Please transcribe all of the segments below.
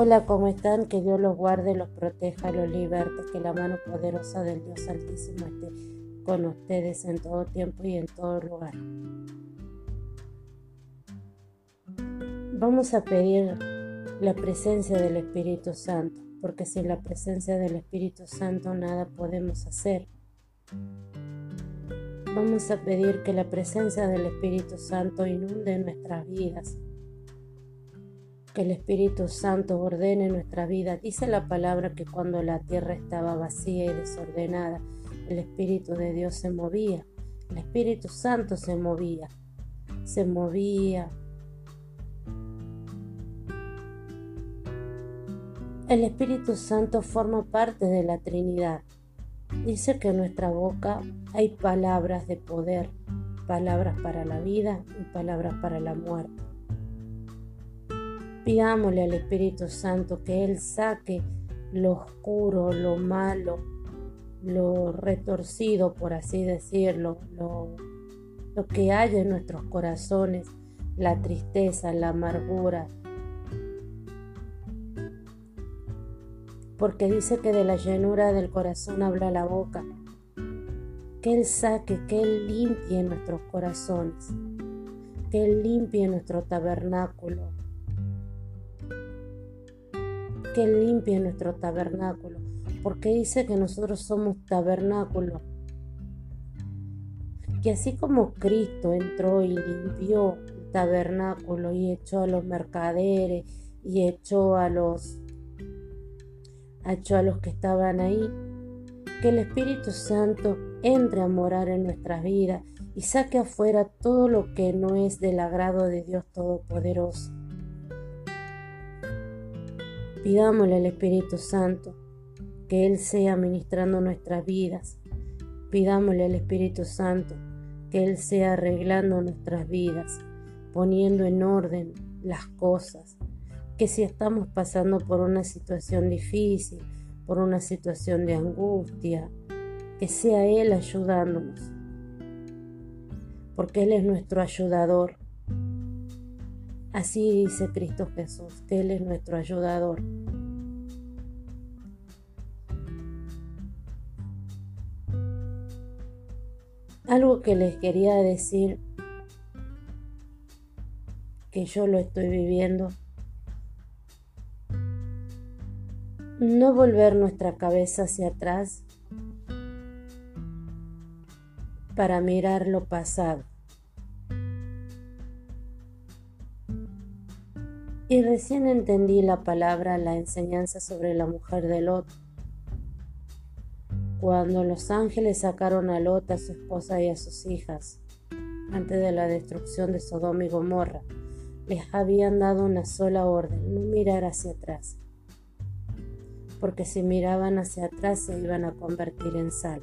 Hola, ¿cómo están? Que Dios los guarde, los proteja, los liberte, que la mano poderosa del Dios Altísimo esté con ustedes en todo tiempo y en todo lugar. Vamos a pedir la presencia del Espíritu Santo, porque sin la presencia del Espíritu Santo nada podemos hacer. Vamos a pedir que la presencia del Espíritu Santo inunde nuestras vidas que el Espíritu Santo ordene nuestra vida. Dice la palabra que cuando la tierra estaba vacía y desordenada, el Espíritu de Dios se movía. El Espíritu Santo se movía. Se movía. El Espíritu Santo forma parte de la Trinidad. Dice que en nuestra boca hay palabras de poder, palabras para la vida y palabras para la muerte. Pidámosle al Espíritu Santo que Él saque lo oscuro, lo malo, lo retorcido, por así decirlo, lo, que hay en nuestros corazones, la tristeza, la amargura. Porque dice que de la llenura del corazón habla la boca. Que Él saque, que Él limpie nuestros corazones, que Él limpie nuestro tabernáculo, que limpie nuestro tabernáculo, porque dice que nosotros somos tabernáculo. Que así como Cristo entró y limpió el tabernáculo y echó a los mercaderes y echó a los echó a los que estaban ahí, que el Espíritu Santo entre a morar en nuestras vidas y saque afuera todo lo que no es del agrado de Dios Todopoderoso. Pidámosle al Espíritu Santo que Él sea ministrando nuestras vidas. Pidámosle al Espíritu Santo que Él sea arreglando nuestras vidas, poniendo en orden las cosas. Que si estamos pasando por una situación difícil, por una situación de angustia, que sea Él ayudándonos. Porque Él es nuestro ayudador. Así dice Cristo Jesús, Él es nuestro ayudador. Algo que les quería decir, que yo lo estoy viviendo, no volver nuestra cabeza hacia atrás para mirar lo pasado. Recién entendí la palabra, la enseñanza sobre la mujer de Lot. Cuando los ángeles sacaron a Lot, a su esposa y a sus hijas, antes de la destrucción de Sodoma y Gomorra, les habían dado una sola orden, no mirar hacia atrás, porque si miraban hacia atrás se iban a convertir en sal.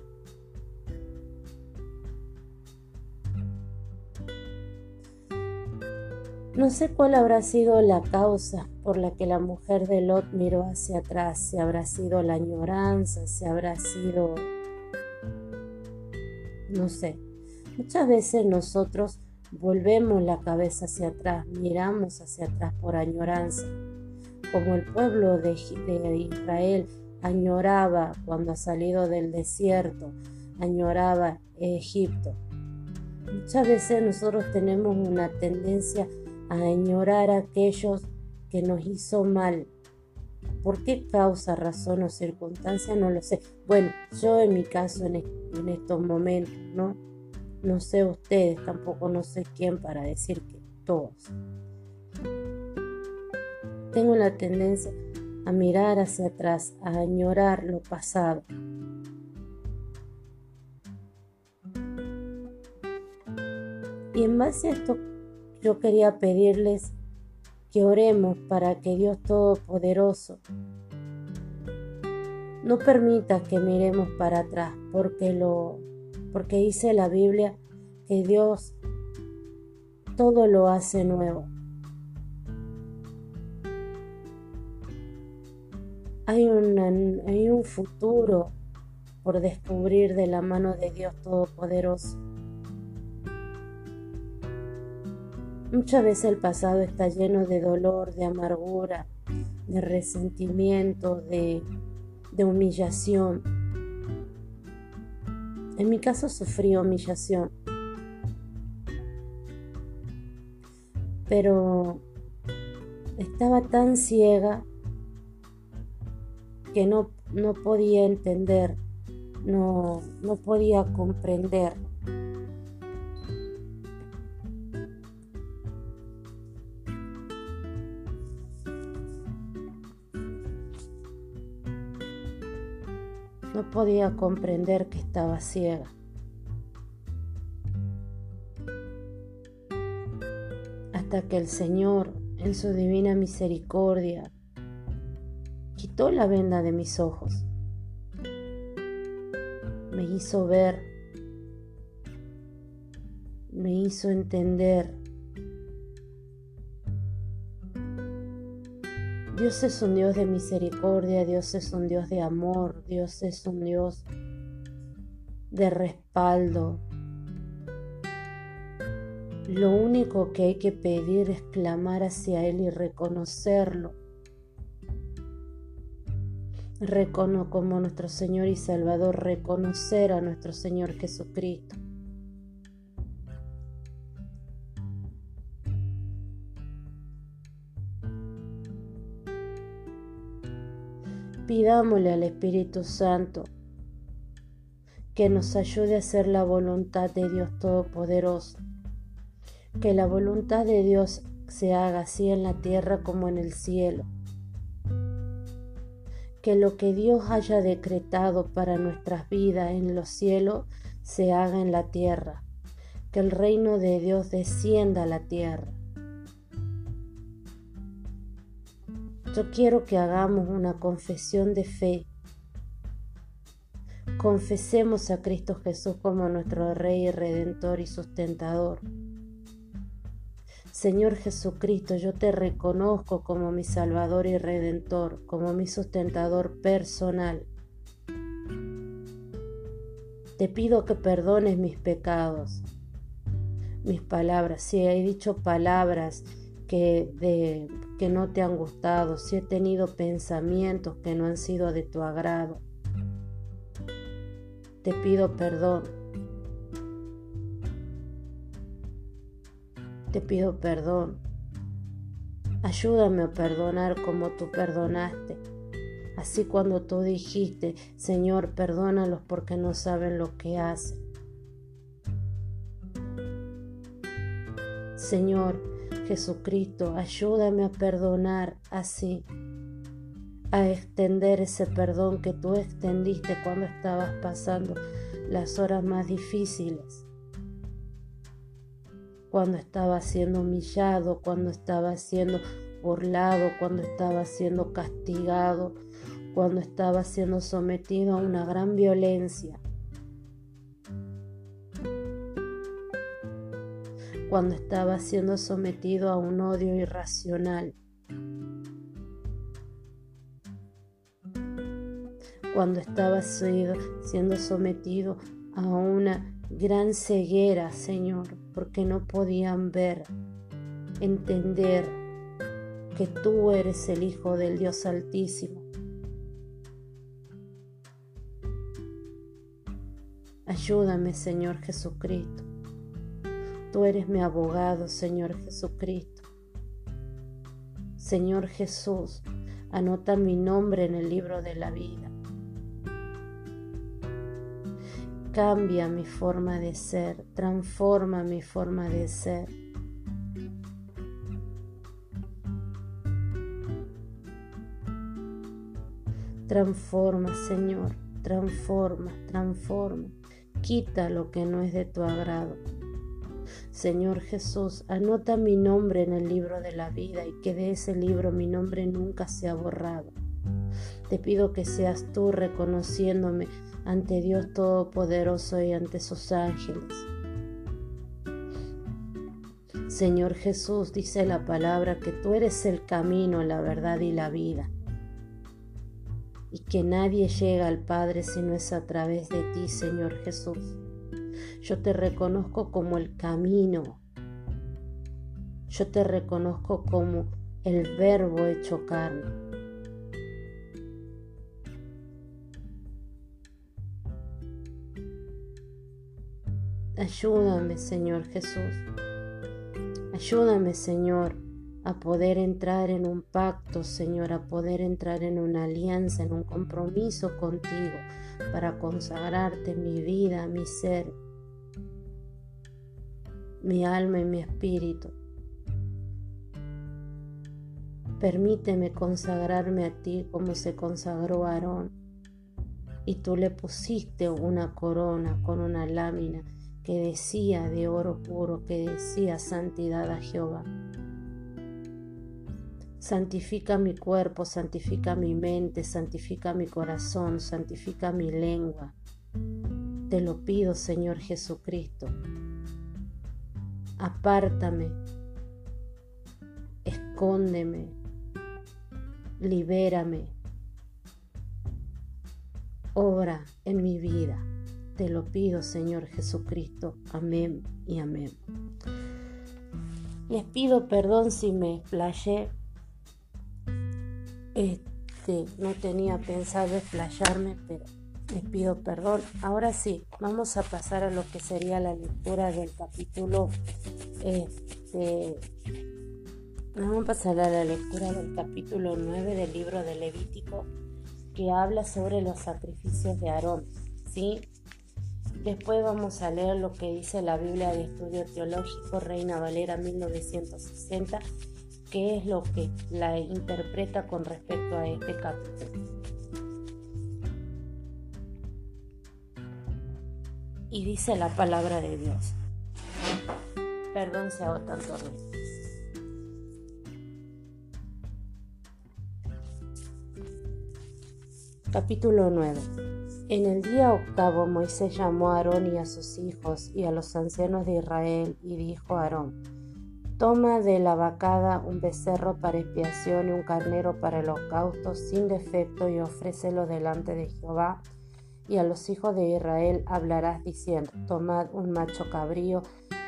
No sé cuál habrá sido la causa por la que la mujer de Lot miró hacia atrás, si habrá sido la añoranza, si habrá sido... no sé. Muchas veces nosotros volvemos la cabeza hacia atrás, miramos hacia atrás por añoranza, como el pueblo de, Israel añoraba cuando ha salido del desierto, añoraba Egipto. Muchas veces nosotros tenemos una tendencia añorar a aquellos que nos hizo mal. ¿Por qué causa, razón o circunstancia? No lo sé. Bueno, yo en mi caso en, en estos momentos, ¿no? No sé ustedes, tampoco no sé quién para decir que todos. Tengo la tendencia a mirar hacia atrás, a añorar lo pasado. Y en base a esto yo quería pedirles que oremos para que Dios Todopoderoso no permita que miremos para atrás, porque lo porque dice la Biblia que Dios todo lo hace nuevo. Hay, hay un futuro por descubrir de la mano de Dios Todopoderoso. Muchas veces el pasado está lleno de dolor, de amargura, de resentimiento, de, humillación. En mi caso sufrí humillación, pero estaba tan ciega que no, no podía entender, no, no podía comprender. Podía comprender que estaba ciega. Hasta que el Señor, en su divina misericordia, quitó la venda de mis ojos. Me hizo ver, me hizo entender. Dios es un Dios de misericordia, Dios es un Dios de amor, Dios es un Dios de respaldo. Lo único que hay que pedir es clamar hacia Él y reconocerlo recono como nuestro Señor y Salvador, reconocer a nuestro Señor Jesucristo. Pidámosle al Espíritu Santo que nos ayude a hacer la voluntad de Dios Todopoderoso, que la voluntad de Dios se haga así en la tierra como en el cielo. Que lo que Dios haya decretado para nuestras vidas en los cielos se haga en la tierra, que el reino de Dios descienda a la tierra. Yo quiero que hagamos una confesión de fe. Confesemos a Cristo Jesús como nuestro Rey Redentor y sustentador. Señor Jesucristo, yo te reconozco como mi Salvador y Redentor, como mi sustentador personal. Te pido que perdones mis pecados, mis palabras. Si he dicho palabras que, de, que no te han gustado, si he tenido pensamientos que no han sido de tu agrado, te pido perdón. te pido perdón. Ayúdame a perdonar como tú perdonaste. Así cuando tú dijiste, Señor, perdónalos porque no saben lo que hacen. Señor Jesucristo, ayúdame a perdonar así, a extender ese perdón que tú extendiste cuando estabas pasando las horas más difíciles cuando estaba siendo humillado, cuando estaba siendo burlado, cuando estaba siendo castigado, cuando estaba siendo sometido a una gran violencia. Cuando estaba siendo sometido a un odio irracional. Cuando estaba siendo sometido a una gran ceguera, Señor, porque no podían ver, entender que tú eres el Hijo del Dios Altísimo. Ayúdame, Señor Jesucristo. Tú eres mi abogado, Señor Jesucristo. Señor Jesús, anota mi nombre en el libro de la vida. Cambia mi forma de ser, transforma mi forma de ser. Transforma, Señor, transforma, transforma. Quita lo que no es de tu agrado. Señor Jesús, anota mi nombre en el libro de la vida y que de ese libro mi nombre nunca sea borrado. Te pido que seas tú reconociéndome ante Dios Todopoderoso y ante sus ángeles. Señor Jesús, dice la palabra que tú eres el camino, la verdad y la vida, y que nadie llega al Padre si no es a través de ti, Señor Jesús. Yo te reconozco como el camino. Yo te reconozco como el verbo hecho carne. Ayúdame, Señor Jesús. Ayúdame, Señor, a poder entrar en un pacto, Señor, a poder entrar en una alianza, en un compromiso contigo, para consagrarte mi vida, mi ser, mi alma y mi espíritu. Permíteme consagrarme a ti como se consagró Aarón. Y tú le pusiste una corona con una lámina que decía de oro puro, que decía santidad a Jehová. Santifica mi cuerpo, santifica mi mente, santifica mi corazón, santifica mi lengua. Te lo pido, Señor Jesucristo. Apártame, escóndeme, libérame. Obra en mi vida. Te lo pido, Señor Jesucristo. Amén y amén. Les pido perdón si me explayé. Este, no tenía pensado explayarme, pero les pido perdón. Ahora sí, vamos a pasar a lo que sería la lectura del capítulo. Este, vamos a pasar a la lectura del capítulo 9 del libro de Levítico, que habla sobre los sacrificios de Aarón. ¿sí? Después vamos a leer lo que dice la Biblia de Estudio Teológico Reina Valera 1960, que es lo que la interpreta con respecto a este capítulo. Y dice la palabra de Dios. Perdón si hago tanto ruido. Capítulo 9 en el día octavo Moisés llamó a Aarón y a sus hijos y a los ancianos de Israel y dijo a Aarón, Toma de la vacada un becerro para expiación y un carnero para el holocausto sin defecto y ofrécelo delante de Jehová. Y a los hijos de Israel hablarás diciendo, Tomad un macho cabrío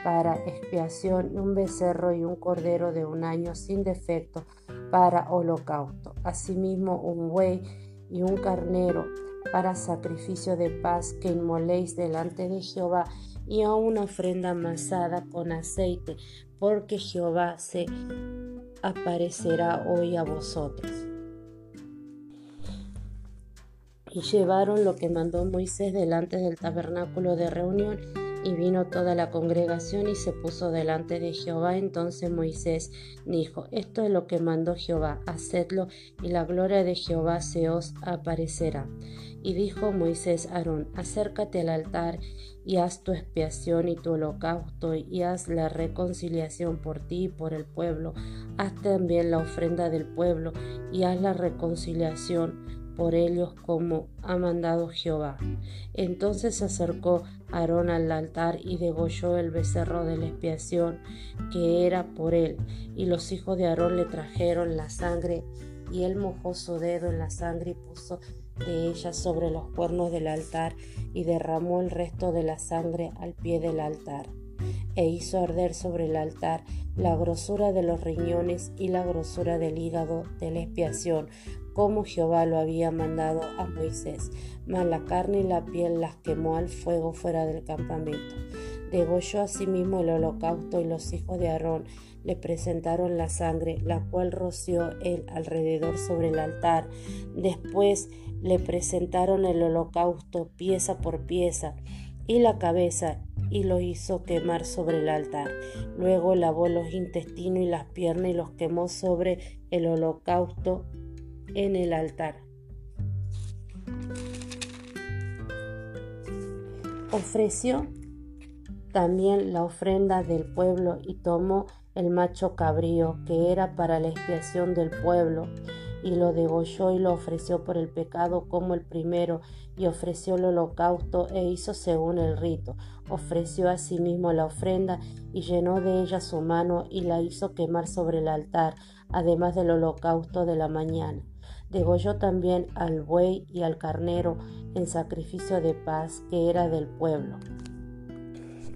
para expiación y un becerro y un cordero de un año sin defecto para holocausto. Asimismo un buey y un carnero para sacrificio de paz que inmoléis delante de Jehová y a una ofrenda amasada con aceite, porque Jehová se aparecerá hoy a vosotros. Y llevaron lo que mandó Moisés delante del tabernáculo de reunión y vino toda la congregación y se puso delante de Jehová. Entonces Moisés dijo, esto es lo que mandó Jehová, hacedlo y la gloria de Jehová se os aparecerá. Y dijo Moisés a Aarón, acércate al altar y haz tu expiación y tu holocausto y haz la reconciliación por ti y por el pueblo. Haz también la ofrenda del pueblo y haz la reconciliación por ellos como ha mandado Jehová. Entonces se acercó Aarón al altar y degolló el becerro de la expiación que era por él, y los hijos de Aarón le trajeron la sangre, y él mojó su dedo en la sangre y puso de ella sobre los cuernos del altar, y derramó el resto de la sangre al pie del altar e hizo arder sobre el altar la grosura de los riñones y la grosura del hígado de la expiación, como Jehová lo había mandado a Moisés. Mas la carne y la piel las quemó al fuego fuera del campamento. Degolló asimismo el holocausto y los hijos de Aarón le presentaron la sangre, la cual roció él alrededor sobre el altar. Después le presentaron el holocausto pieza por pieza y la cabeza y lo hizo quemar sobre el altar. Luego lavó los intestinos y las piernas y los quemó sobre el holocausto en el altar. Ofreció también la ofrenda del pueblo y tomó el macho cabrío que era para la expiación del pueblo y lo degolló y lo ofreció por el pecado como el primero, y ofreció el holocausto e hizo según el rito. Ofreció asimismo la ofrenda y llenó de ella su mano y la hizo quemar sobre el altar, además del holocausto de la mañana. Degolló también al buey y al carnero en sacrificio de paz que era del pueblo,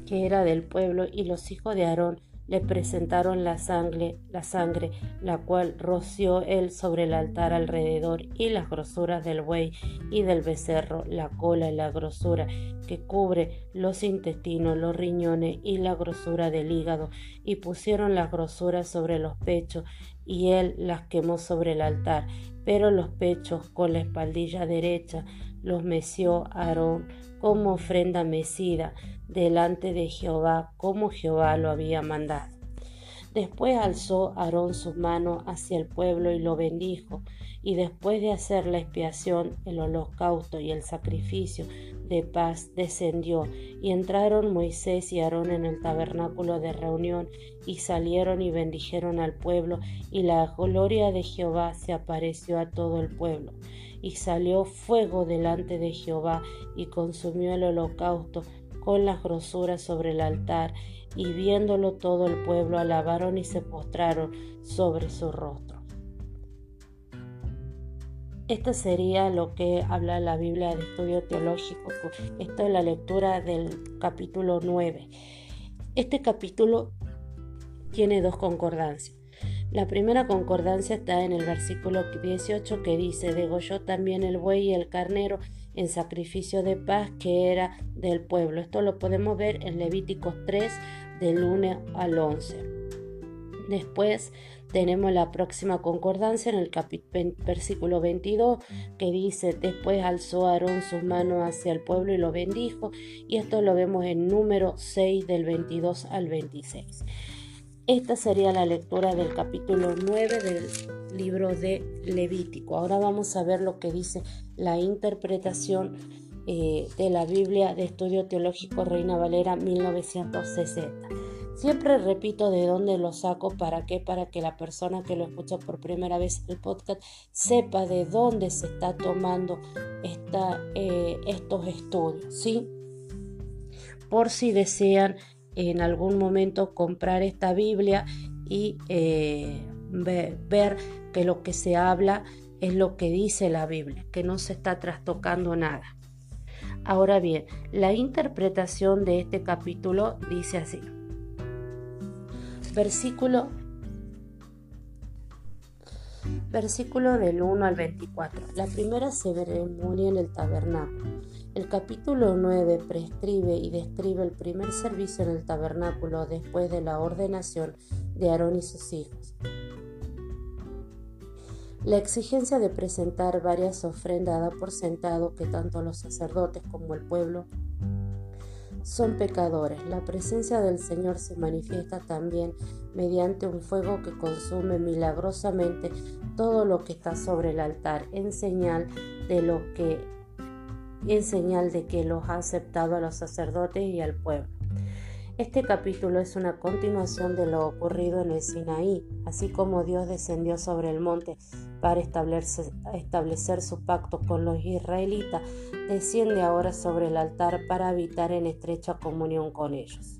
que era del pueblo, y los hijos de Aarón le presentaron la sangre, la sangre, la cual roció él sobre el altar alrededor, y las grosuras del buey y del becerro, la cola y la grosura que cubre los intestinos, los riñones y la grosura del hígado, y pusieron las grosuras sobre los pechos, y él las quemó sobre el altar, pero los pechos con la espaldilla derecha los meció Aarón como ofrenda mecida delante de Jehová, como Jehová lo había mandado. Después alzó Aarón su mano hacia el pueblo y lo bendijo, y después de hacer la expiación, el holocausto y el sacrificio de paz, descendió, y entraron Moisés y Aarón en el tabernáculo de reunión, y salieron y bendijeron al pueblo, y la gloria de Jehová se apareció a todo el pueblo. Y salió fuego delante de Jehová, y consumió el holocausto, con las grosuras sobre el altar, y viéndolo todo el pueblo alabaron y se postraron sobre su rostro. Esto sería lo que habla la Biblia de estudio teológico. Esto es la lectura del capítulo 9. Este capítulo tiene dos concordancias. La primera concordancia está en el versículo 18 que dice, degolló también el buey y el carnero en sacrificio de paz que era del pueblo. Esto lo podemos ver en Levíticos 3 del 1 al 11. Después tenemos la próxima concordancia en el versículo 22 que dice, después alzó Aarón sus manos hacia el pueblo y lo bendijo. Y esto lo vemos en número 6 del 22 al 26. Esta sería la lectura del capítulo 9 del libro de Levítico. Ahora vamos a ver lo que dice la interpretación eh, de la Biblia de Estudio Teológico Reina Valera 1960. Siempre repito de dónde lo saco, para qué, para que la persona que lo escucha por primera vez el podcast sepa de dónde se está tomando esta, eh, estos estudios, ¿sí? Por si desean en algún momento comprar esta Biblia y eh, ver, que lo que se habla es lo que dice la Biblia, que no se está trastocando nada. Ahora bien, la interpretación de este capítulo dice así. Versículo Versículo del 1 al 24. La primera ceremonia en el tabernáculo. El capítulo 9 prescribe y describe el primer servicio en el tabernáculo después de la ordenación de Aarón y sus hijos. La exigencia de presentar varias ofrendas da por sentado que tanto los sacerdotes como el pueblo son pecadores. La presencia del Señor se manifiesta también mediante un fuego que consume milagrosamente todo lo que está sobre el altar en señal de lo que en señal de que los ha aceptado a los sacerdotes y al pueblo. Este capítulo es una continuación de lo ocurrido en el Sinaí, así como Dios descendió sobre el monte para establecer, establecer su pacto con los israelitas, desciende ahora sobre el altar para habitar en estrecha comunión con ellos.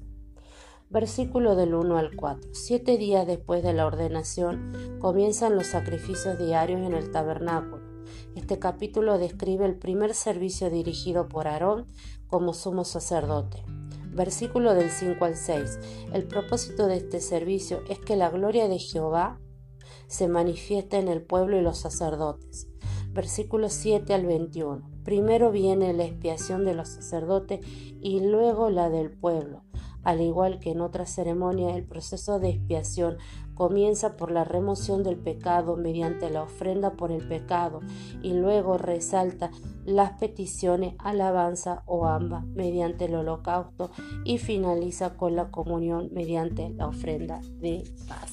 Versículo del 1 al 4. Siete días después de la ordenación comienzan los sacrificios diarios en el tabernáculo. Este capítulo describe el primer servicio dirigido por Aarón como sumo sacerdote. Versículo del 5 al 6. El propósito de este servicio es que la gloria de Jehová se manifieste en el pueblo y los sacerdotes. Versículo 7 al 21. Primero viene la expiación de los sacerdotes y luego la del pueblo. Al igual que en otra ceremonia, el proceso de expiación comienza por la remoción del pecado mediante la ofrenda por el pecado y luego resalta las peticiones, alabanza o ambas mediante el holocausto y finaliza con la comunión mediante la ofrenda de paz.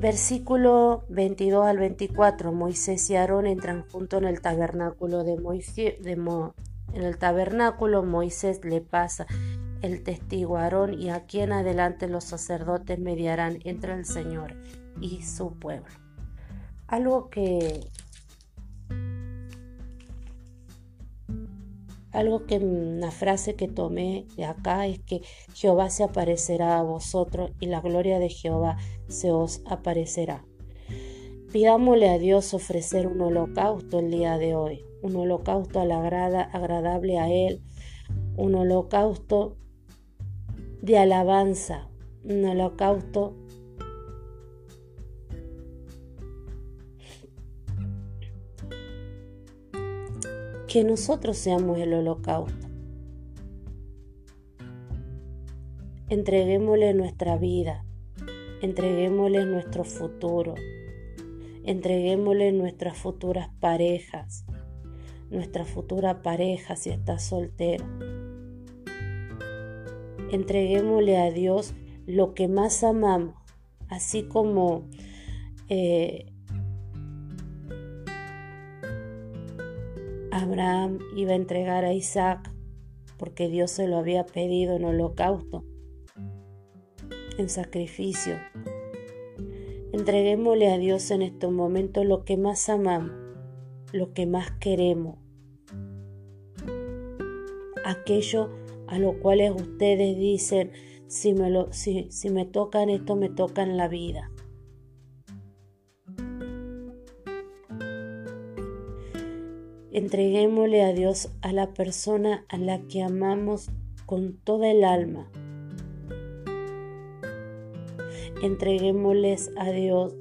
Versículo 22 al 24. Moisés y Aarón entran juntos en el tabernáculo de Moisés. En el tabernáculo Moisés le pasa el testigo Aarón y aquí en adelante los sacerdotes mediarán entre el Señor y su pueblo. Algo que algo que una frase que tomé de acá es que Jehová se aparecerá a vosotros y la gloria de Jehová se os aparecerá. Pidámosle a Dios ofrecer un holocausto el día de hoy, un holocausto agradable a Él, un holocausto de alabanza, un holocausto que nosotros seamos el holocausto. Entreguémosle nuestra vida, entreguémosle nuestro futuro, entreguémosle nuestras futuras parejas, nuestra futura pareja si está soltero. Entreguémosle a Dios lo que más amamos, así como eh, Abraham iba a entregar a Isaac porque Dios se lo había pedido en holocausto, en sacrificio. Entreguémosle a Dios en estos momentos lo que más amamos, lo que más queremos, aquello a lo cual ustedes dicen, si me, me tocan esto, me tocan la vida. Entreguémosle a Dios a la persona a la que amamos con toda el alma. Entreguémosles a Dios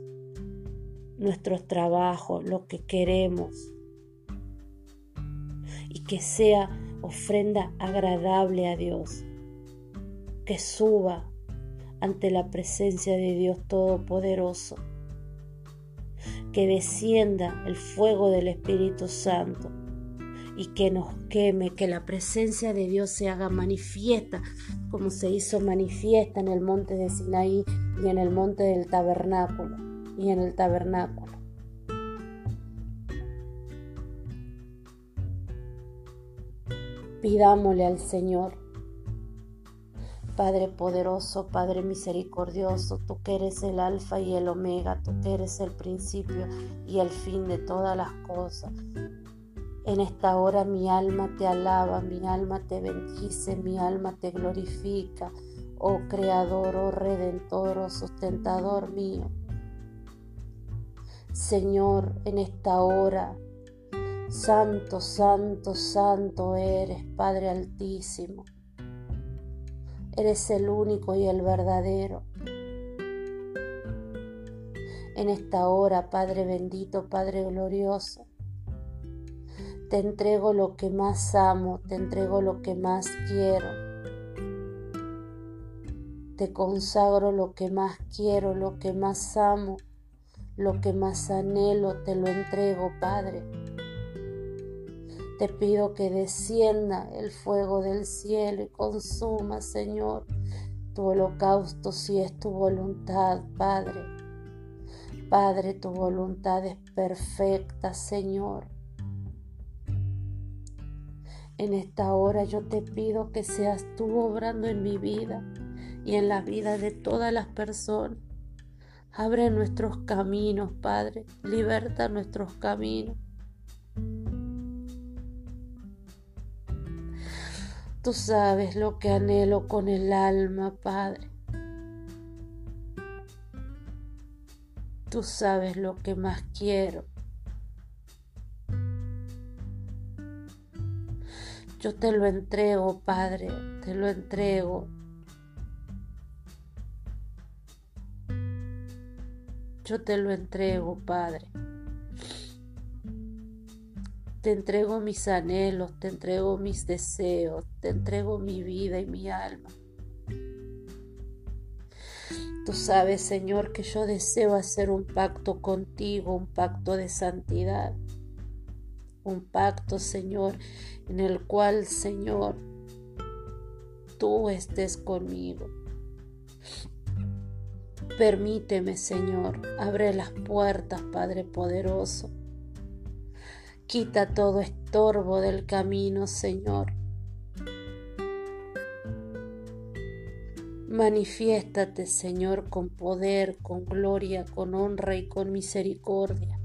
nuestros trabajos, lo que queremos. Y que sea ofrenda agradable a Dios. Que suba ante la presencia de Dios Todopoderoso que descienda el fuego del Espíritu Santo y que nos queme, que la presencia de Dios se haga manifiesta, como se hizo manifiesta en el monte de Sinaí y en el monte del tabernáculo y en el tabernáculo. Pidámosle al Señor Padre poderoso, Padre misericordioso, tú que eres el alfa y el omega, tú que eres el principio y el fin de todas las cosas. En esta hora mi alma te alaba, mi alma te bendice, mi alma te glorifica, oh Creador, oh Redentor, oh sustentador mío. Señor, en esta hora, Santo, Santo, Santo eres, Padre Altísimo. Eres el único y el verdadero. En esta hora, Padre bendito, Padre glorioso, te entrego lo que más amo, te entrego lo que más quiero. Te consagro lo que más quiero, lo que más amo, lo que más anhelo, te lo entrego, Padre. Te pido que descienda el fuego del cielo y consuma, Señor, tu holocausto si es tu voluntad, Padre. Padre, tu voluntad es perfecta, Señor. En esta hora yo te pido que seas tú obrando en mi vida y en la vida de todas las personas. Abre nuestros caminos, Padre. Liberta nuestros caminos. Tú sabes lo que anhelo con el alma, Padre. Tú sabes lo que más quiero. Yo te lo entrego, Padre, te lo entrego. Yo te lo entrego, Padre. Te entrego mis anhelos, te entrego mis deseos, te entrego mi vida y mi alma. Tú sabes, Señor, que yo deseo hacer un pacto contigo, un pacto de santidad. Un pacto, Señor, en el cual, Señor, tú estés conmigo. Permíteme, Señor, abre las puertas, Padre poderoso. Quita todo estorbo del camino, Señor. Manifiéstate, Señor, con poder, con gloria, con honra y con misericordia,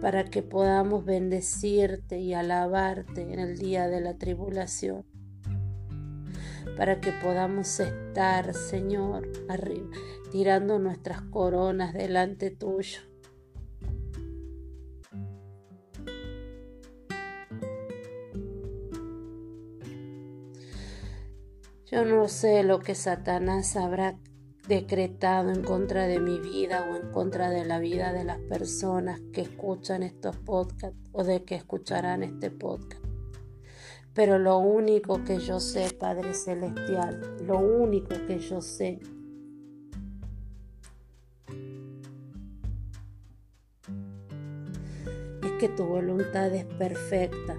para que podamos bendecirte y alabarte en el día de la tribulación, para que podamos estar, Señor, arriba, tirando nuestras coronas delante tuyo Yo no sé lo que Satanás habrá decretado en contra de mi vida o en contra de la vida de las personas que escuchan estos podcasts o de que escucharán este podcast. Pero lo único que yo sé, Padre Celestial, lo único que yo sé es que tu voluntad es perfecta.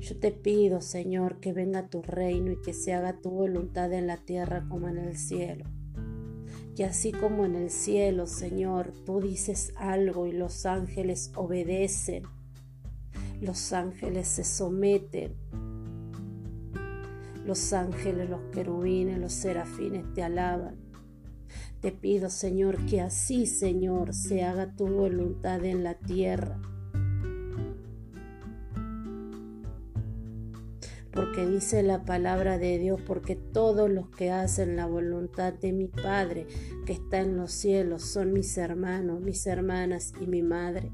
Yo te pido, Señor, que venga tu reino y que se haga tu voluntad en la tierra como en el cielo. Que así como en el cielo, Señor, tú dices algo y los ángeles obedecen los ángeles se someten. Los ángeles, los querubines, los serafines te alaban. Te pido, Señor, que así, Señor, se haga tu voluntad en la tierra. Porque dice la palabra de Dios, porque todos los que hacen la voluntad de mi Padre que está en los cielos son mis hermanos, mis hermanas y mi madre.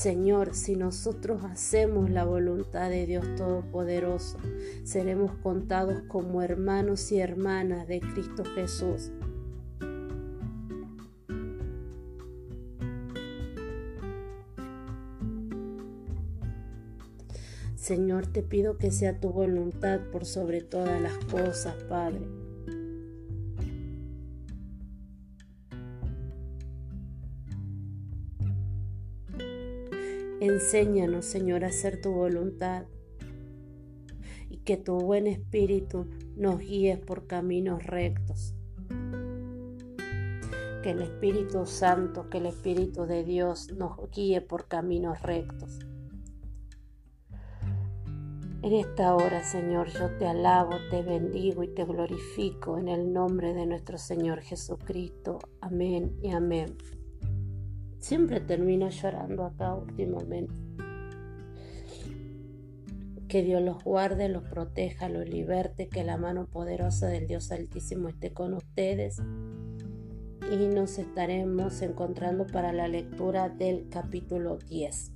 Señor, si nosotros hacemos la voluntad de Dios Todopoderoso, seremos contados como hermanos y hermanas de Cristo Jesús. Señor, te pido que sea tu voluntad por sobre todas las cosas, Padre. Enséñanos, Señor, a hacer tu voluntad y que tu buen espíritu nos guíe por caminos rectos. Que el Espíritu Santo, que el Espíritu de Dios nos guíe por caminos rectos. En esta hora, Señor, yo te alabo, te bendigo y te glorifico en el nombre de nuestro Señor Jesucristo. Amén y amén. Siempre termino llorando acá últimamente. Que Dios los guarde, los proteja, los liberte, que la mano poderosa del Dios Altísimo esté con ustedes. Y nos estaremos encontrando para la lectura del capítulo 10.